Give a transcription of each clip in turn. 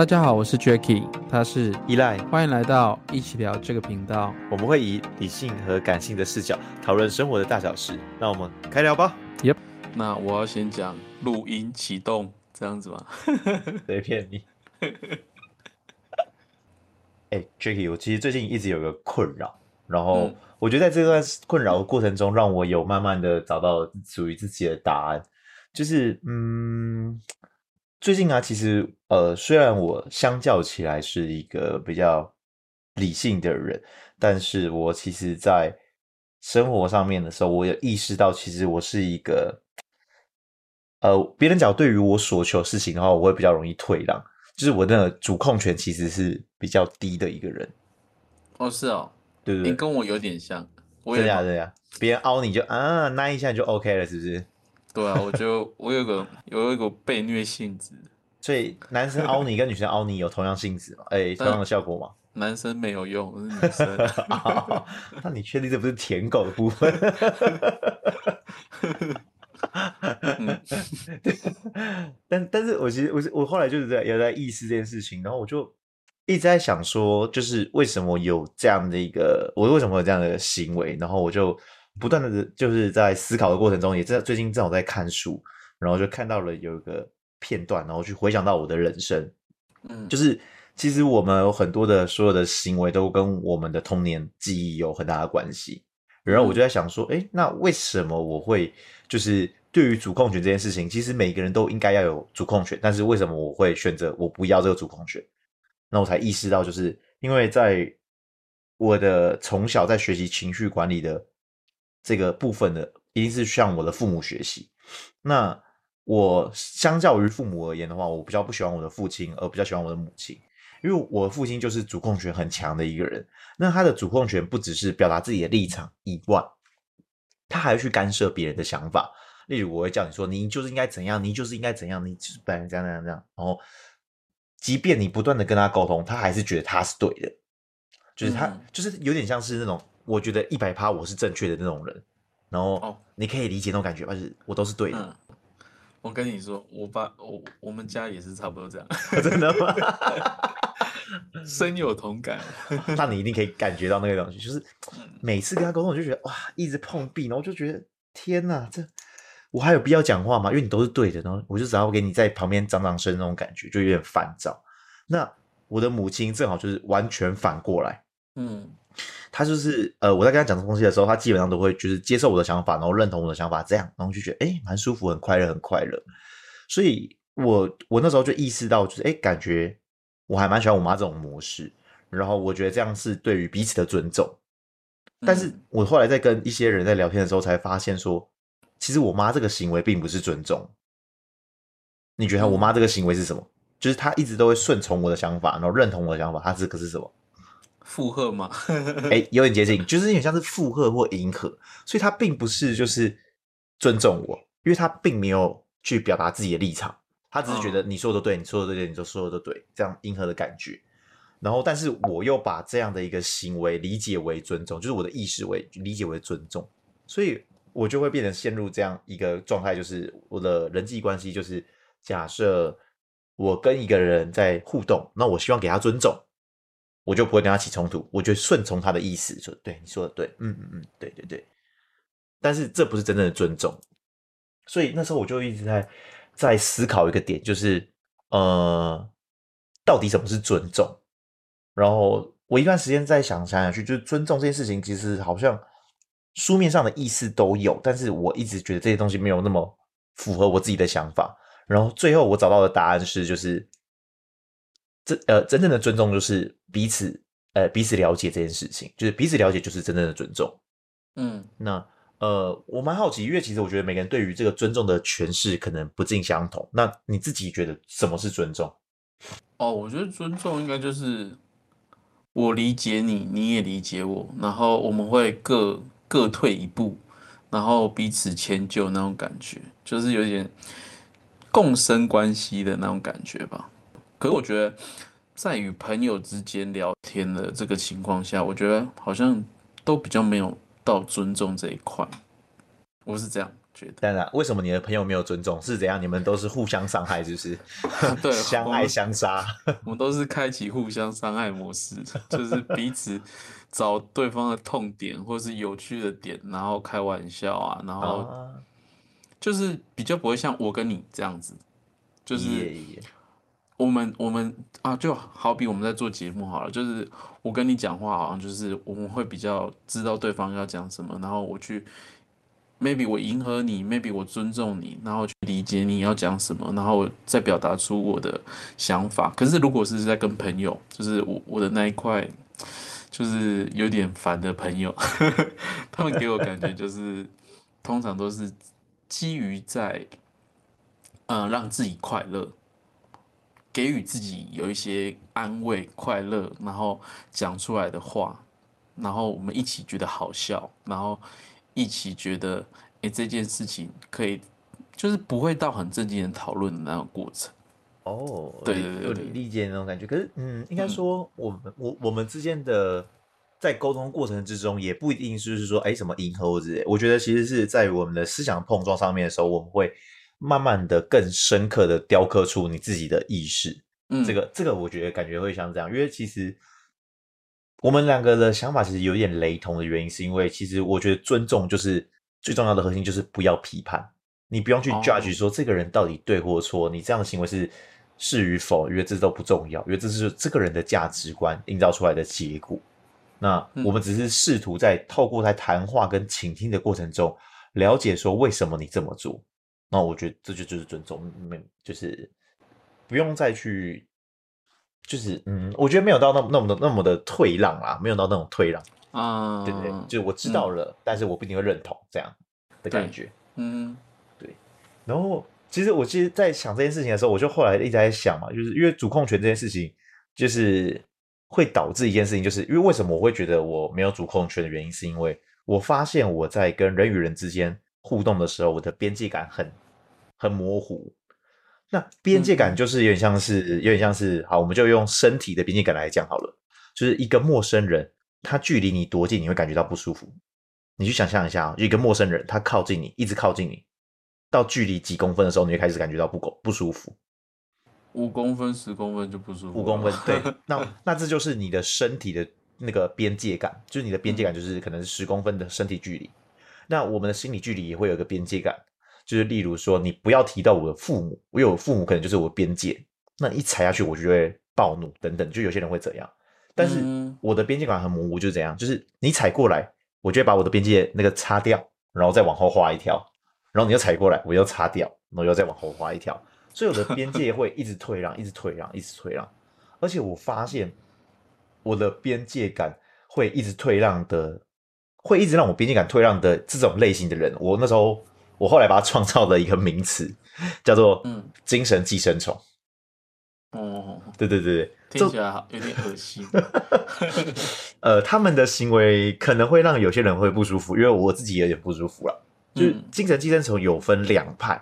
大家好，我是 Jacky，他是依赖，欢迎来到一起聊这个频道。我们会以理性和感性的视角讨论生活的大小事。那我们开聊吧。Yep，那我要先讲录音启动这样子吗？谁骗你？哎、欸、，Jacky，我其实最近一直有个困扰，然后我觉得在这段困扰的过程中，让我有慢慢的找到属于自己的答案。就是，嗯，最近啊，其实，呃，虽然我相较起来是一个比较理性的人，但是我其实，在生活上面的时候，我有意识到，其实我是一个，呃，别人讲对于我所求事情的话，我会比较容易退让，就是我的主控权其实是比较低的一个人。哦，是哦，对对对，你跟我有点像，我这样这样，别人凹你就啊，那一下就 OK 了，是不是？对啊，我就我有个有一个被虐性质，所以男生凹你跟女生凹你有同样性质吗？哎、欸，同样的效果吗？男生没有用，是女生。那你确定这不是舔狗的部分？嗯、但但是我其实我我后来就是在有在意识这件事情，然后我就一直在想说，就是为什么有这样的一个，我为什么有这样的行为？然后我就。不断的，就是在思考的过程中，也在最近正好在看书，然后就看到了有一个片段，然后去回想到我的人生，嗯，就是其实我们有很多的所有的行为都跟我们的童年记忆有很大的关系。然后我就在想说，诶，那为什么我会就是对于主控权这件事情，其实每个人都应该要有主控权，但是为什么我会选择我不要这个主控权？那我才意识到，就是因为在我的从小在学习情绪管理的。这个部分的一定是向我的父母学习。那我相较于父母而言的话，我比较不喜欢我的父亲，而比较喜欢我的母亲，因为我的父亲就是主控权很强的一个人。那他的主控权不只是表达自己的立场以外，他还会去干涉别人的想法。例如，我会叫你说，你就是应该怎样，你就是应该怎样，你就是本来这样这样这样。然后，即便你不断的跟他沟通，他还是觉得他是对的，就是他、嗯、就是有点像是那种。我觉得一百趴我是正确的那种人，然后你可以理解那种感觉，但是我都是对的。嗯、我跟你说，我爸我我们家也是差不多这样，真的吗？深有同感。那你一定可以感觉到那个东西，就是每次跟他沟通，我就觉得哇，一直碰壁，然后我就觉得天哪，这我还有必要讲话吗？因为你都是对的，然后我就只要给你在旁边掌掌声那种感觉，就有点烦躁。那我的母亲正好就是完全反过来，嗯。他就是呃，我在跟他讲这东西的时候，他基本上都会就是接受我的想法，然后认同我的想法，这样，然后就觉得哎，蛮舒服，很快乐，很快乐。所以我我那时候就意识到，就是哎，感觉我还蛮喜欢我妈这种模式，然后我觉得这样是对于彼此的尊重。但是我后来在跟一些人在聊天的时候，才发现说，其实我妈这个行为并不是尊重。你觉得我妈这个行为是什么？就是她一直都会顺从我的想法，然后认同我的想法，她这个是什么？附和吗？哎、欸，有点接近，就是有点像是附和或迎合，所以他并不是就是尊重我，因为他并没有去表达自己的立场，他只是觉得你说的都对，你说的都对，你说的都对，这样迎合的感觉。然后，但是我又把这样的一个行为理解为尊重，就是我的意识为理解为尊重，所以我就会变成陷入这样一个状态，就是我的人际关系就是假设我跟一个人在互动，那我希望给他尊重。我就不会跟他起冲突，我就顺从他的意思，说对，你说的对，嗯嗯嗯，对对对。但是这不是真正的尊重，所以那时候我就一直在在思考一个点，就是呃，到底什么是尊重？然后我一段时间在想想想去，就是尊重这件事情，其实好像书面上的意思都有，但是我一直觉得这些东西没有那么符合我自己的想法。然后最后我找到的答案是，就是。真呃，真正的尊重就是彼此呃彼此了解这件事情，就是彼此了解就是真正的尊重。嗯，那呃，我蛮好奇，因为其实我觉得每个人对于这个尊重的诠释可能不尽相同。那你自己觉得什么是尊重？哦，我觉得尊重应该就是我理解你，你也理解我，然后我们会各各退一步，然后彼此迁就那种感觉，就是有点共生关系的那种感觉吧。可是我觉得，在与朋友之间聊天的这个情况下，我觉得好像都比较没有到尊重这一块。我是这样觉得。当然，为什么你的朋友没有尊重？是怎样？你们都是互相伤害，是不是？对，相爱相杀。我们都是开启互相伤害模式，就是彼此找对方的痛点或是有趣的点，然后开玩笑啊，然后就是比较不会像我跟你这样子，就是我们我们啊，就好比我们在做节目好了，就是我跟你讲话，好像就是我们会比较知道对方要讲什么，然后我去。maybe 我迎合你，maybe 我尊重你，然后去理解你要讲什么，然后再表达出我的想法。可是如果是在跟朋友，就是我我的那一块，就是有点烦的朋友，他们给我感觉就是通常都是基于在，嗯、让自己快乐，给予自己有一些安慰、快乐，然后讲出来的话，然后我们一起觉得好笑，然后。一起觉得，哎、欸，这件事情可以，就是不会到很正经的讨论的那种过程。哦，对对对，对，理解那种感觉。可是，嗯，应该说，我们、嗯、我我们之间的在沟通过程之中，也不一定就是说，哎、欸，什么迎合之类。我觉得，其实是在于我们的思想碰撞上面的时候，我们会慢慢的、更深刻的雕刻出你自己的意识。嗯，这个这个，我觉得感觉会像这样，因为其实。我们两个的想法其实有点雷同的原因，是因为其实我觉得尊重就是最重要的核心，就是不要批判，你不用去 judge 说这个人到底对或错，你这样的行为是是与否，因为这都不重要，因为这是这个人的价值观营造出来的结果。那我们只是试图在透过在谈话跟倾听的过程中，了解说为什么你这么做。那我觉得这就就是尊重，没就是不用再去。就是嗯，我觉得没有到那么那么的那么的退让啦，没有到那种退让啊，对不对？就我知道了，嗯，但是我不一定会认同这样的感觉。嗯，对。然后其实我其实，在想这件事情的时候，我就后来一直在想嘛，就是因为主控权这件事情，就是会导致一件事情，就是因为为什么我会觉得我没有主控权的原因，是因为我发现我在跟人与人之间互动的时候，我的边界感很很模糊。那边界感就是有点像是，嗯、有点像是，好，我们就用身体的边界感来讲好了。就是一个陌生人，他距离你多近，你会感觉到不舒服。你去想象一下，一个陌生人，他靠近你，一直靠近你，到距离几公分的时候，你就开始感觉到不够不舒服。五公分、十公分就不舒服。五公分，对。那那这就是你的身体的那个边界感，就是你的边界感，就是可能是十公分的身体距离。嗯、那我们的心理距离也会有一个边界感。就是例如说，你不要提到我的父母，因为我父母可能就是我的边界，那一踩下去我就会暴怒等等，就有些人会这样。但是我的边界感很模糊，就是这样，就是你踩过来，我就会把我的边界那个擦掉，然后再往后画一条，然后你又踩过来，我又擦掉，然后又再往后画一条，所以我的边界会一直退让，一直退让，一直退让。而且我发现我的边界感会一直退让的，会一直让我边界感退让的这种类型的人，我那时候。我后来把它创造了一个名词，叫做“嗯，精神寄生虫”。哦，对对对对，听起来好有点恶心。呃，他们的行为可能会让有些人会不舒服，因为我自己有点不舒服了。就是精神寄生虫有分两派，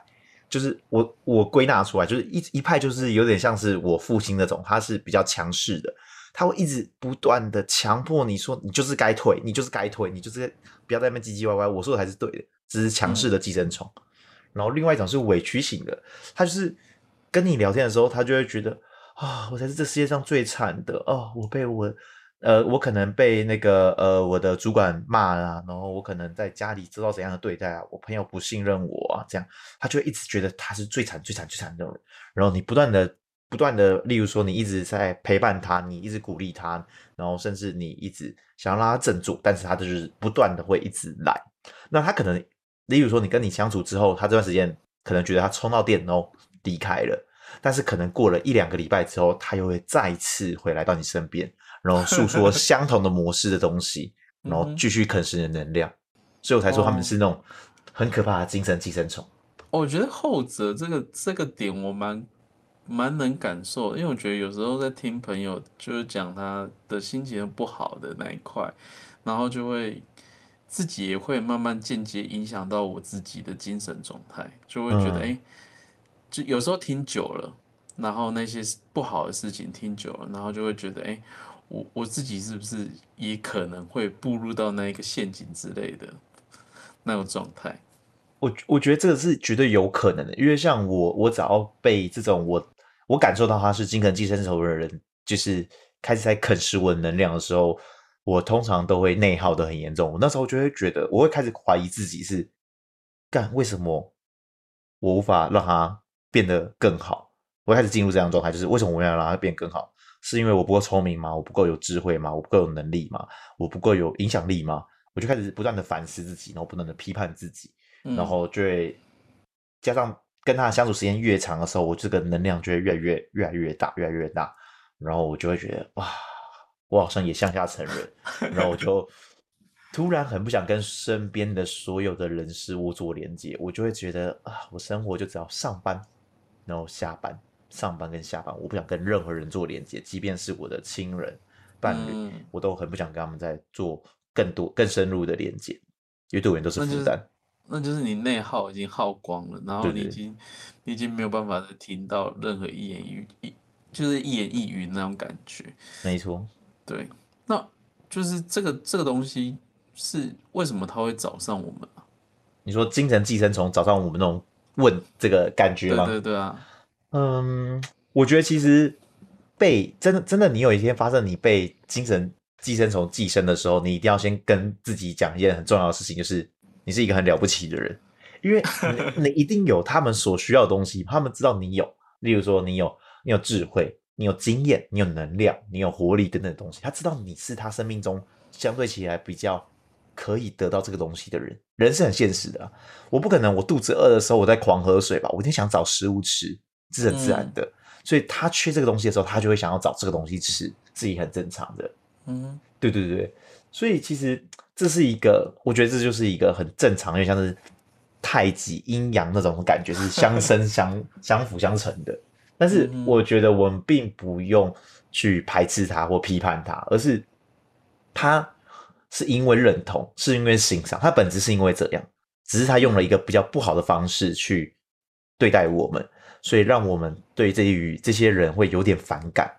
就是我我归纳出来，就是一一派就是有点像是我父亲那种，他是比较强势的，他会一直不断的强迫你说，你就是该退，你就是该退，你就是不要在那边唧唧歪歪，我说的才是对的。只是强势的寄生虫，嗯，然后另外一种是委屈型的，他就是跟你聊天的时候，他就会觉得啊，我才是这世界上最惨的哦，我被我呃，我可能被那个呃我的主管骂了，然后我可能在家里遭到怎样的对待啊，我朋友不信任我啊，这样他就会一直觉得他是最惨最惨最惨的人，然后你不断的不断的，例如说你一直在陪伴他，你一直鼓励他，然后甚至你一直想要让他振作，但是他就是不断的会一直来，那他可能。例如说，你跟你相处之后，他这段时间可能觉得他充到电，然后离开了。但是可能过了一两个礼拜之后，他又会再次回来到你身边，然后诉说相同的模式的东西，然后继续啃食你的能量。所以我才说他们是那种很可怕的精神寄生虫。我觉得后者这个这个点我蛮蛮能感受，因为我觉得有时候在听朋友就是讲他的心情不好的那一块，然后就会。自己也会慢慢间接影响到我自己的精神状态，就会觉得，哎、嗯欸，就有时候听久了，然后那些不好的事情听久了，然后就会觉得，哎、欸，我我自己是不是也可能会步入到那一个陷阱之类的那种状态？我我觉得这个是绝对有可能的，因为像我，我只要被这种我我感受到他是精神寄生虫的人，就是开始在啃食我的能量的时候，我通常都会内耗的很严重。我那时候就会觉得，我会开始怀疑自己是干为什么我无法让他变得更好？我开始进入这样状态，就是为什么我要让他变更好？是因为我不够聪明吗？我不够有智慧吗？我不够有能力吗？我不够有影响力吗？我就开始不断的反思自己，然后不断的批判自己。然后就会加上跟他相处时间越长的时候，我这个能量就会越来越越来越大，越来越大。然后我就会觉得哇，我好像也向下沉沦。然后我就突然很不想跟身边的所有的人事物做连接。我就会觉得啊，我生活就只要上班，然后下班，上班跟下班，我不想跟任何人做连接，即便是我的亲人、伴侣，嗯、我都很不想跟他们再做更多、更深入的连接，因为对我都是负担。那就是你内耗已经耗光了，然后你已经，已经没有办法再听到任何一言一语，一就是一言一语那种感觉。没错，对，那就是这个这个东西是为什么他会找上我们啊？你说精神寄生虫找上我们那种问这个感觉吗？对对对啊，嗯，我觉得其实被真的真的，你有一天发生你被精神寄生虫寄生的时候，你一定要先跟自己讲一件很重要的事情，就是。你是一个很了不起的人，因为你，你一定有他们所需要的东西，他们知道你有，例如说你有你有智慧，你有经验，你有能量，你有活力等等的东西，他知道你是他生命中相对起来比较可以得到这个东西的人。人是很现实的啊，我不可能我肚子饿的时候我在狂喝水吧，我一定想找食物吃，这是很自然的。嗯，所以他缺这个东西的时候，他就会想要找这个东西吃，自己很正常的。嗯，对对对，所以其实。这是一个，我觉得这就是一个很正常，因为像是太极阴阳那种感觉是相生相相辅相成的。但是我觉得我们并不用去排斥他或批判他，而是他是因为认同，是因为欣赏，他本质是因为这样，只是他用了一个比较不好的方式去对待我们，所以让我们对这于这些人会有点反感。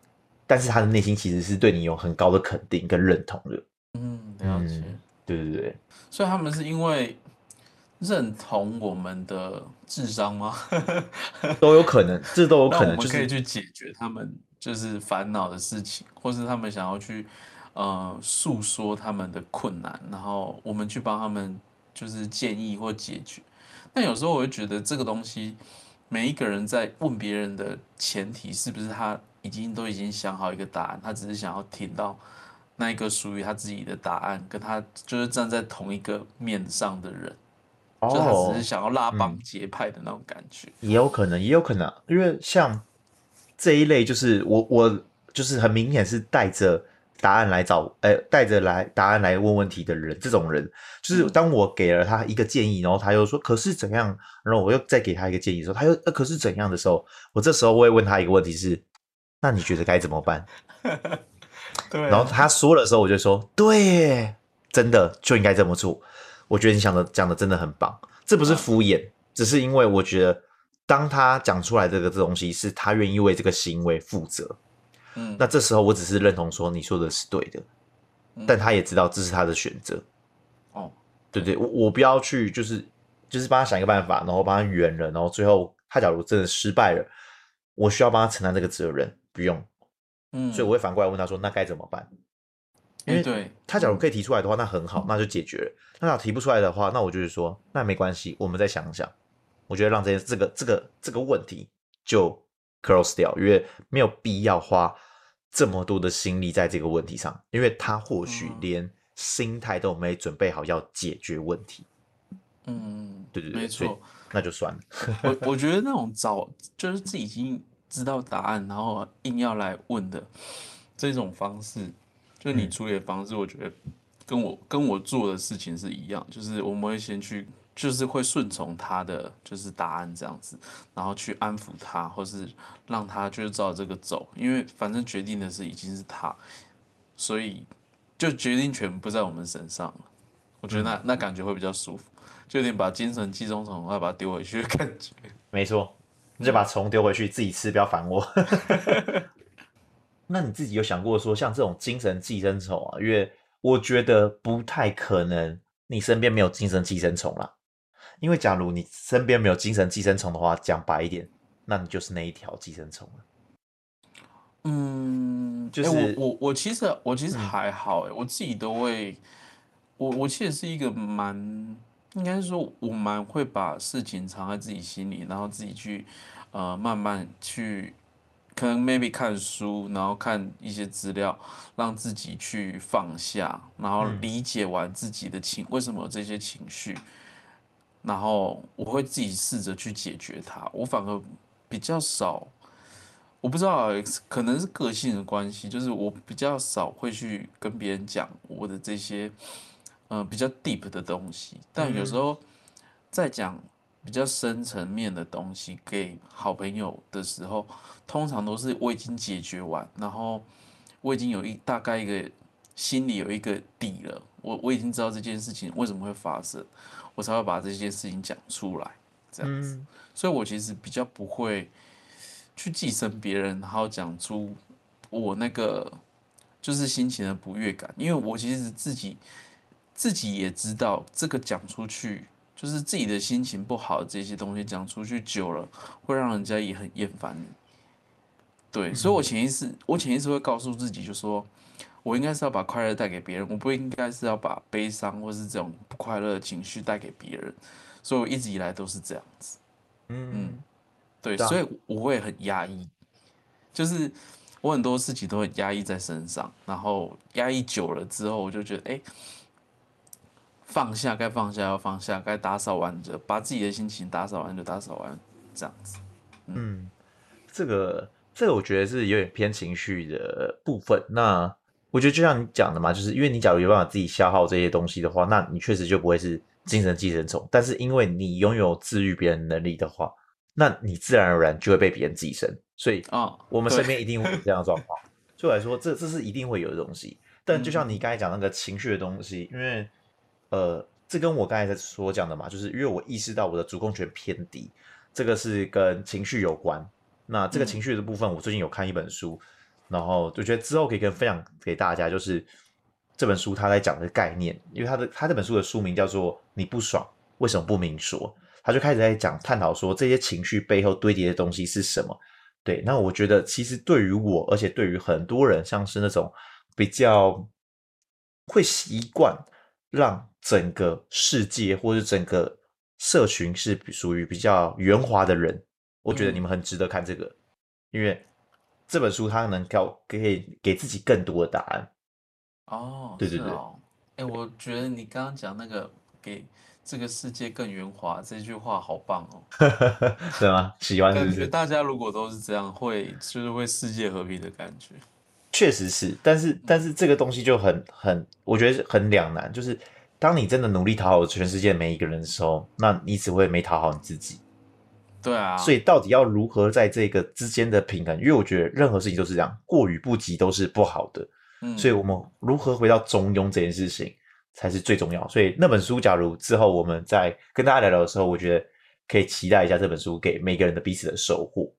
但是他的内心其实是对你有很高的肯定跟认同的。嗯，了解。对对对，所以他们是因为认同我们的智商吗？都有可能，这都有可能，我们可以去解决他们就是烦恼的事情，或是他们想要去呃诉说他们的困难，然后我们去帮他们就是建议或解决。但有时候我会觉得这个东西，每一个人在问别人的前提，是不是他已经都已经想好一个答案，他只是想要听到。那一个属于他自己的答案，跟他就是站在同一个面上的人，哦、就他只是想要拉帮结派的那种感觉，也有可能，也有可能，因为像这一类，就是我我就是很明显是带着答案来找，呃，带着来答案来问问题的人，这种人，就是当我给了他一个建议，然后他又说可是怎样，然后我又再给他一个建议的时候，他又呃可是怎样的时候，我这时候我会问他一个问题是，那你觉得该怎么办？对啊、然后他说的时候，我就说：“对耶，真的就应该这么做。”我觉得你想的讲的真的很棒，这不是敷衍，啊、只是因为我觉得，当他讲出来这个这东西，是他愿意为这个行为负责。嗯，那这时候我只是认同说你说的是对的，嗯、但他也知道这是他的选择。哦，对对，我我不要去，就是就是帮他想一个办法，然后帮他圆了，然后最后他假如真的失败了，我需要帮他承担这个责任，不用。嗯，所以我会反过来问他说：“那该怎么办？”因为对他假如可以提出来的话，那很好，那就解决了。那他提不出来的话，那我就是说，那没关系，我们再想想。我觉得让这件这个这个这个问题就 close 掉，因为没有必要花这么多的心力在这个问题上，因为他或许连心态都没准备好要解决问题。嗯，对对对，没错，那就算了。我我觉得那种早就是自己已经。知道答案，然后硬要来问的这种方式，就你处理的方式，我觉得跟我跟我做的事情是一样，就是我们会先去，就是会顺从他的就是答案这样子，然后去安抚他，或是让他就是照这个走，因为反正决定的是已经是他，所以就决定权不在我们身上了。我觉得那那感觉会比较舒服，就有点把精神寄生虫要把它丢回去的感觉。没错。你就把虫丢回去，自己吃，不要烦我。那你自己有想过说，像这种精神寄生虫啊？因为我觉得不太可能，你身边没有精神寄生虫啦。因为假如你身边没有精神寄生虫的话，讲白一点，那你就是那一条寄生虫了。嗯，就是、欸、我我我其实我其实还好哎、嗯，我自己都会，我我其实是一个蛮，应该是说我蛮会把事情藏在自己心里，然后自己去呃慢慢去，可能 maybe 看书，然后看一些资料，让自己去放下，然后理解完自己的情、嗯、为什么有这些情绪，然后我会自己试着去解决它，我反而比较少。我不知道，可能是个性的关系，就是我比较少会去跟别人讲我的这些，嗯、呃，比较 deep 的东西。但有时候在讲比较深层面的东西给好朋友的时候，通常都是我已经解决完，然后我已经有一大概一个心里有一个底了，我我已经知道这件事情为什么会发生，我才会把这件事情讲出来，这样子。所以我其实比较不会。去寄生别人，然后讲出我那个就是心情的不悦感，因为我其实自己自己也知道，这个讲出去就是自己的心情不好，这些东西讲出去久了，会让人家也很厌烦你。对，所以我潜意识，我潜意识会告诉自己，就说我应该是要把快乐带给别人，我不应该是要把悲伤或是这种不快乐的情绪带给别人，所以我一直以来都是这样子。嗯。嗯对，所以我会很压抑，就是我很多事情都会压抑在身上，然后压抑久了之后，我就觉得，哎，放下该放下要放下，该打扫完就把自己的心情打扫完就打扫完，这样子。嗯，嗯这个这个我觉得是有点偏情绪的部分。那我觉得就像你讲的嘛，就是因为你假如有办法自己消耗这些东西的话，那你确实就不会是精神寄生虫。但是因为你拥有治愈别人能力的话，那你自然而然就会被别人寄生，所以啊，我们身边一定会有这样的状况。对我来说，这这是一定会有的东西。但就像你刚才讲那个情绪的东西，因为呃，这跟我刚才在所讲的嘛，就是因为我意识到我的主控权偏低，这个是跟情绪有关。那这个情绪的部分，我最近有看一本书，然后就觉得之后可以跟分享给大家，就是这本书他在讲的概念，因为他的他这本书的书名叫做《你不爽为什么不明说》。他就开始在讲探讨说，这些情绪背后堆叠的东西是什么？对，那我觉得其实对于我，而且对于很多人，像是那种比较会习惯让整个世界或者整个社群是属于比较圆滑的人，我觉得你们很值得看这个，因为这本书它能够可以给自己更多的答案。哦，对对对，哎，我觉得你刚刚讲那个给。这个世界更圆滑，这句话好棒哦！对吗？喜欢是不是？感觉大家如果都是这样，会就是会世界和平的感觉。确实是，但是但是这个东西就很很，我觉得很两难。就是当你真的努力讨好全世界每一个人的时候，那你只会没讨好你自己。对啊，所以到底要如何在这个之间的平衡？因为我觉得任何事情都是这样，过与不及都是不好的。嗯，所以我们如何回到中庸这件事情？才是最重要，所以那本书，假如之后我们在跟大家聊聊的时候，我觉得可以期待一下这本书给每个人的彼此的收获。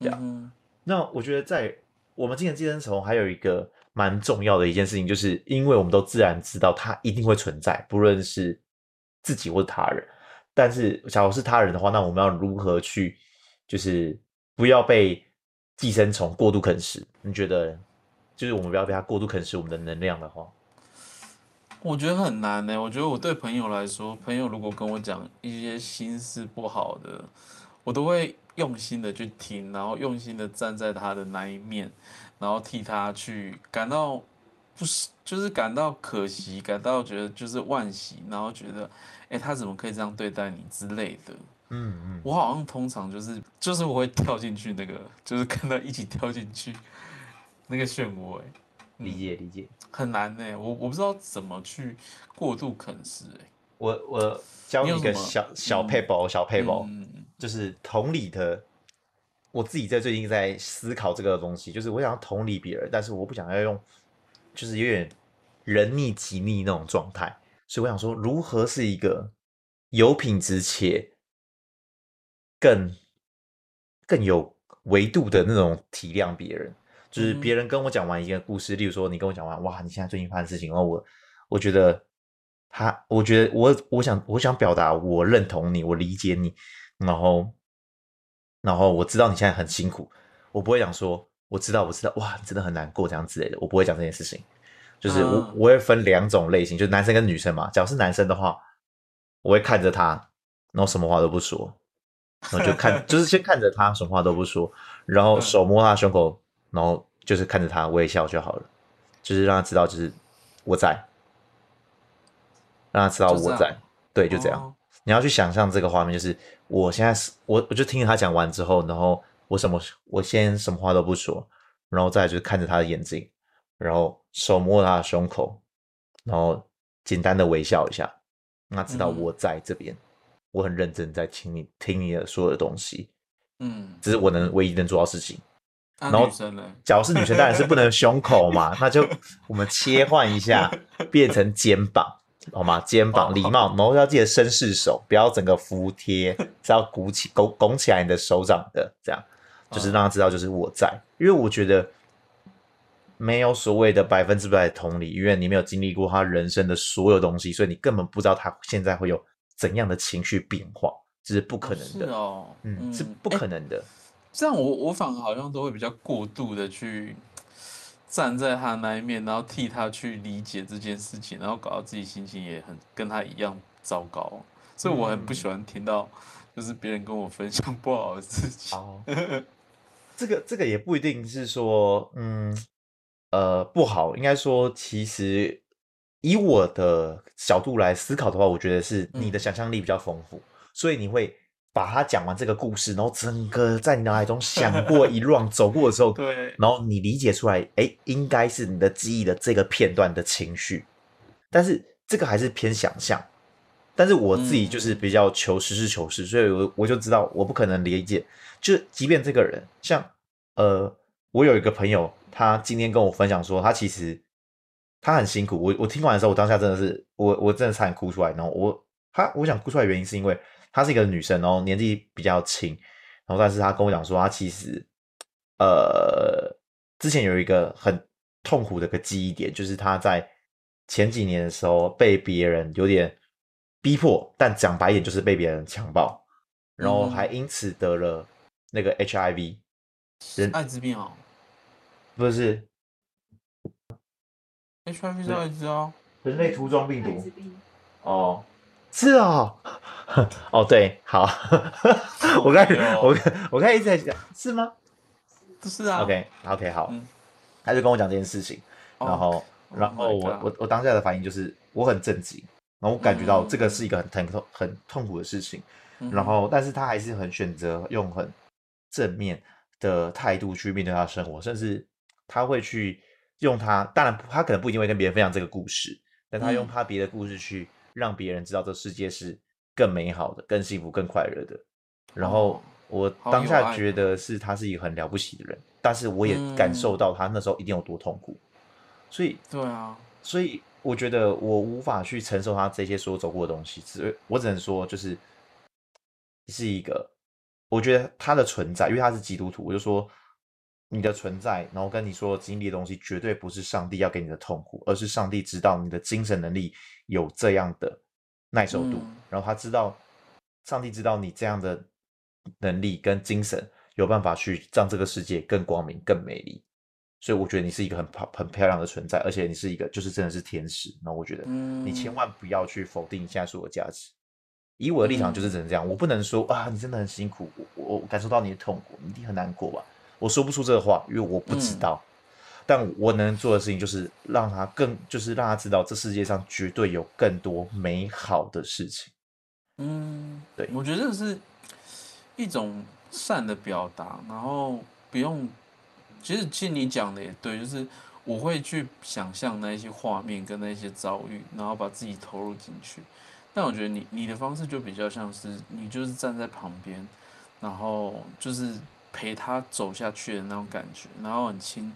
这样，嗯、那我觉得在我们今年寄生虫还有一个蛮重要的一件事情，就是因为我们都自然知道它一定会存在，不论是自己或是他人。但是，假如是他人的话，那我们要如何去，就是不要被寄生虫过度啃食？你觉得，就是我们不要被它过度啃食我们的能量的话？我觉得很难呢、我觉得我对朋友来说，朋友如果跟我讲一些心事不好的，我都会用心的去听，然后用心的站在他的那一面，然后替他去感到不是，就是感到可惜，感到觉得就是惋惜，然后觉得，哎、欸，他怎么可以这样对待你之类的。嗯嗯。我好像通常就是就是我会跳进去那个，就是跟他一起跳进去那个漩涡、欸。理解理解，很难呢、欸，我我不知道怎么去过度啃食哎、欸。我我教你一个小小撇步小配宝、嗯，就是同理的。我自己在最近在思考这个东西，就是我想要同理别人，但是我不想要用，就是有点人逆己逆那种状态。所以我想说，如何是一个有品质且更更有维度的那种体谅别人。就是别人跟我讲完一个故事，例如说你跟我讲完，哇，你现在最近发生事情，然后我我觉得他，我觉得我我想我想表达我认同你，我理解你，然后然后我知道你现在很辛苦，我不会讲说我知道我知道哇，你真的很难过这样之类的，我不会讲这件事情。就是我、嗯、我会分两种类型，就是男生跟女生嘛。假如是男生的话，我会看着他，然后什么话都不说，然后就看，就是先看着他，什么话都不说，然后手摸他胸口，然后就是看着他微笑就好了，就是让他知道，就是我在，让他知道我在，对，就这样。哦、你要去想象这个画面，就是我现在是我，我就听着他讲完之后，然后我什么，我先什么话都不说，然后再就是看着他的眼睛。然后手摸他的胸口，然后简单的微笑一下，让他知道我在这边，嗯、我很认真在听你听你的所有的东西，嗯，这是我能唯一能做到的事情。啊、然后，假如是女生，当然是不能胸口嘛，那就 我们切换一下，变成肩膀，好吗？肩膀礼貌，然后要记得绅士手，不要整个服帖，是要鼓起拱拱起来你的手掌的，这样就是让他知道就是我在，因为我觉得。没有所谓的百分之百的同理，因为你没有经历过他人生的所有东西，所以你根本不知道他现在会有怎样的情绪变化，这是不可能的。哦，嗯，是不可能的。这样我我反而好像都会比较过度的去站在他那一面，然后替他去理解这件事情，然后搞到自己心情也很跟他一样糟糕，所以我很不喜欢听到就是别人跟我分享不好的事情。哦，这个这个也不一定是说，嗯。呃，不好，应该说，其实以我的角度来思考的话，我觉得是你的想象力比较丰富，所以你会把他讲完这个故事，然后整个在你脑海中想过一乱走过的时候，对，然后你理解出来，哎，应该是你的记忆的这个片段的情绪，但是这个还是偏想象，但是我自己就是比较求实事求是，所以我我就知道我不可能理解，就即便这个人像呃，我有一个朋友。他今天跟我分享说，他其实他很辛苦。我我听完的时候，我当下真的是我我真的差点哭出来。然后我他我想哭出来的原因是因为她是一个女生，然后年纪比较轻，然后但是她跟我讲说，她其实呃之前有一个很痛苦的一个记忆点，就是她在前几年的时候被别人有点逼迫，但讲白一点就是被别人强暴，然后还因此得了那个 HIV 人艾滋病哦。不是，HIV 是艾滋啊，人类突状病毒。哦，是哦，哦对，好，我刚我我刚一直在想，是吗？不是啊。OK，OK，好，他就跟我讲这件事情，然后，然后我我我当下的反应就是我很震惊，然后我感觉到这个是一个很疼痛很痛苦的事情，然后，但是他还是很选择用很正面的态度去面对他的生活，甚至。他会去用他，当然他可能不一定会跟别人分享这个故事，但他用他别的故事去让别人知道这世界是更美好的、更幸福、更快乐的。然后我当下觉得是他是一个很了不起的人，但是我也感受到他那时候一定有多痛苦。所以，对啊，所以我觉得我无法去承受他这些所有走过的东西，只我只能说就是是一个，我觉得他的存在，因为他是基督徒，我就说。你的存在，然后跟你说经历的东西，绝对不是上帝要给你的痛苦，而是上帝知道你的精神能力有这样的耐受度，嗯、然后他知道，上帝知道你这样的能力跟精神有办法去让这个世界更光明、更美丽。所以我觉得你是一个很很漂亮的存在，而且你是一个就是真的是天使。那我觉得你千万不要去否定你现在所有价值。以我的立场就是只能这样，我不能说啊，你真的很辛苦，我我感受到你的痛苦，你一定很难过吧。我说不出这个话，因为我不知道。嗯、但我能做的事情就是让他更，就是让他知道这世界上绝对有更多美好的事情。嗯，对，我觉得这是一种善的表达，然后不用。其实，其实你讲的也对，就是我会去想象那些画面跟那些遭遇，然后把自己投入进去。但我觉得你你的方式就比较像是你就是站在旁边，然后就是。陪他走下去的那种感觉，然后很轻，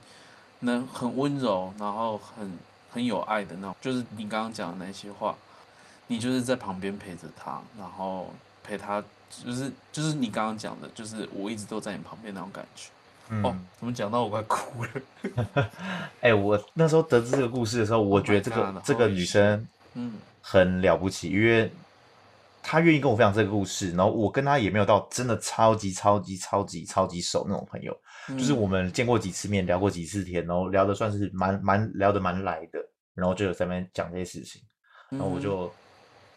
能很温柔，然后很很有爱的那种，就是你刚刚讲的那些话，你就是在旁边陪着他，然后陪他，就是就是你刚刚讲的，就是我一直都在你旁边那种感觉。嗯、哦，怎么讲到我快哭了？哎、欸，我那时候得知这个故事的时候，我觉得这个、oh、这个女生嗯，很了不起，因为他愿意跟我分享这个故事，然后我跟他也没有到真的超级超级超级超级熟那种朋友，嗯、就是我们见过几次面，聊过几次天，然后聊的算是蛮蛮聊得蛮来的，然后就有在那边讲这些事情，然后我就、嗯、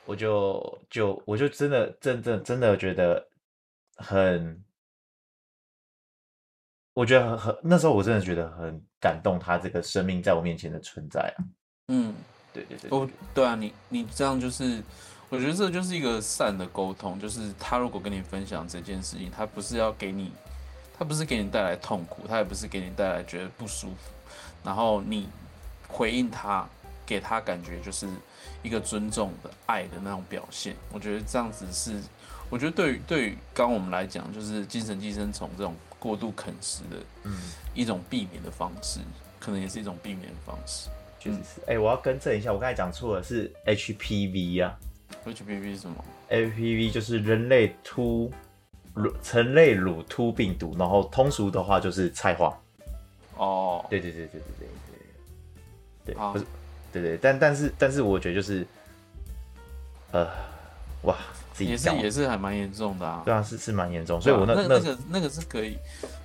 我就就我就真的真的真的觉得很。我觉得很很，那时候我真的觉得很感动，他这个生命在我面前的存在啊。嗯，对对对，哦，对啊，你你这样就是，我觉得这就是一个善的沟通，就是他如果跟你分享这件事情，他不是要给你，他不是给你带来痛苦，他也不是给你带来觉得不舒服，然后你回应他，给他感觉就是一个尊重的爱的那种表现。我觉得这样子是，我觉得对于对于刚我们来讲，就是精神寄生虫这种。过度啃食的，嗯，一种避免的方式，嗯、可能也是一种避免的方式。确实是。哎、欸，我要更正一下，我刚才讲错了，是 HPV 啊。HPV 是什么？HPV 就是人类突乳成类乳突病毒，然后通俗的话就是菜花。哦，对对对对对对对，对，不是，对对，但但是但是我觉得就是，呃，哇。也是也是还蛮严重的啊，对啊，是是蛮严重，所以我那那那个那个是可以，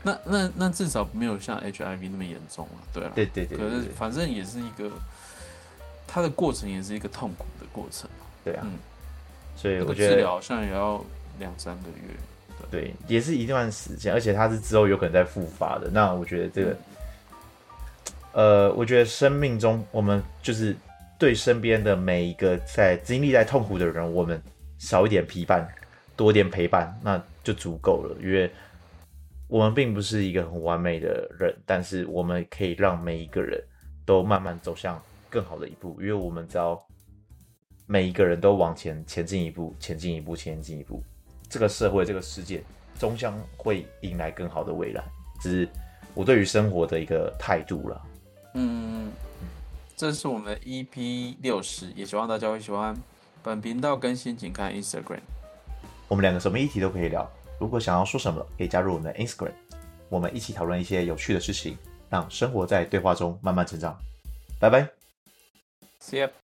那那那至少没有像 HIV 那么严重啊，对啊，对对对，可是反正也是一个，它的过程也是一个痛苦的过程，对啊，嗯，所以我觉得治疗好像也要两三个月，对，也是一段时间，而且它是之后有可能再复发的，那我觉得这个，呃，我觉得生命中我们就是对身边的每一个在经历在痛苦的人，我们。少一点批判，多一点陪伴，那就足够了。因为我们并不是一个很完美的人，但是我们可以让每一个人都慢慢走向更好的一步。因为我们只要每一个人都往前前进一步，前进一步，前进一步，这个社会、这个世界终将会迎来更好的未来。只是我对于生活的一个态度了。嗯，这是我们的 EP 六十，也希望大家会喜欢。本频道更新，请看 Instagram。我们两个什么议题都可以聊。如果想要说什么，可以加入我们的 Instagram，我们一起讨论一些有趣的事情，让生活在对话中慢慢成长。拜拜。See ya.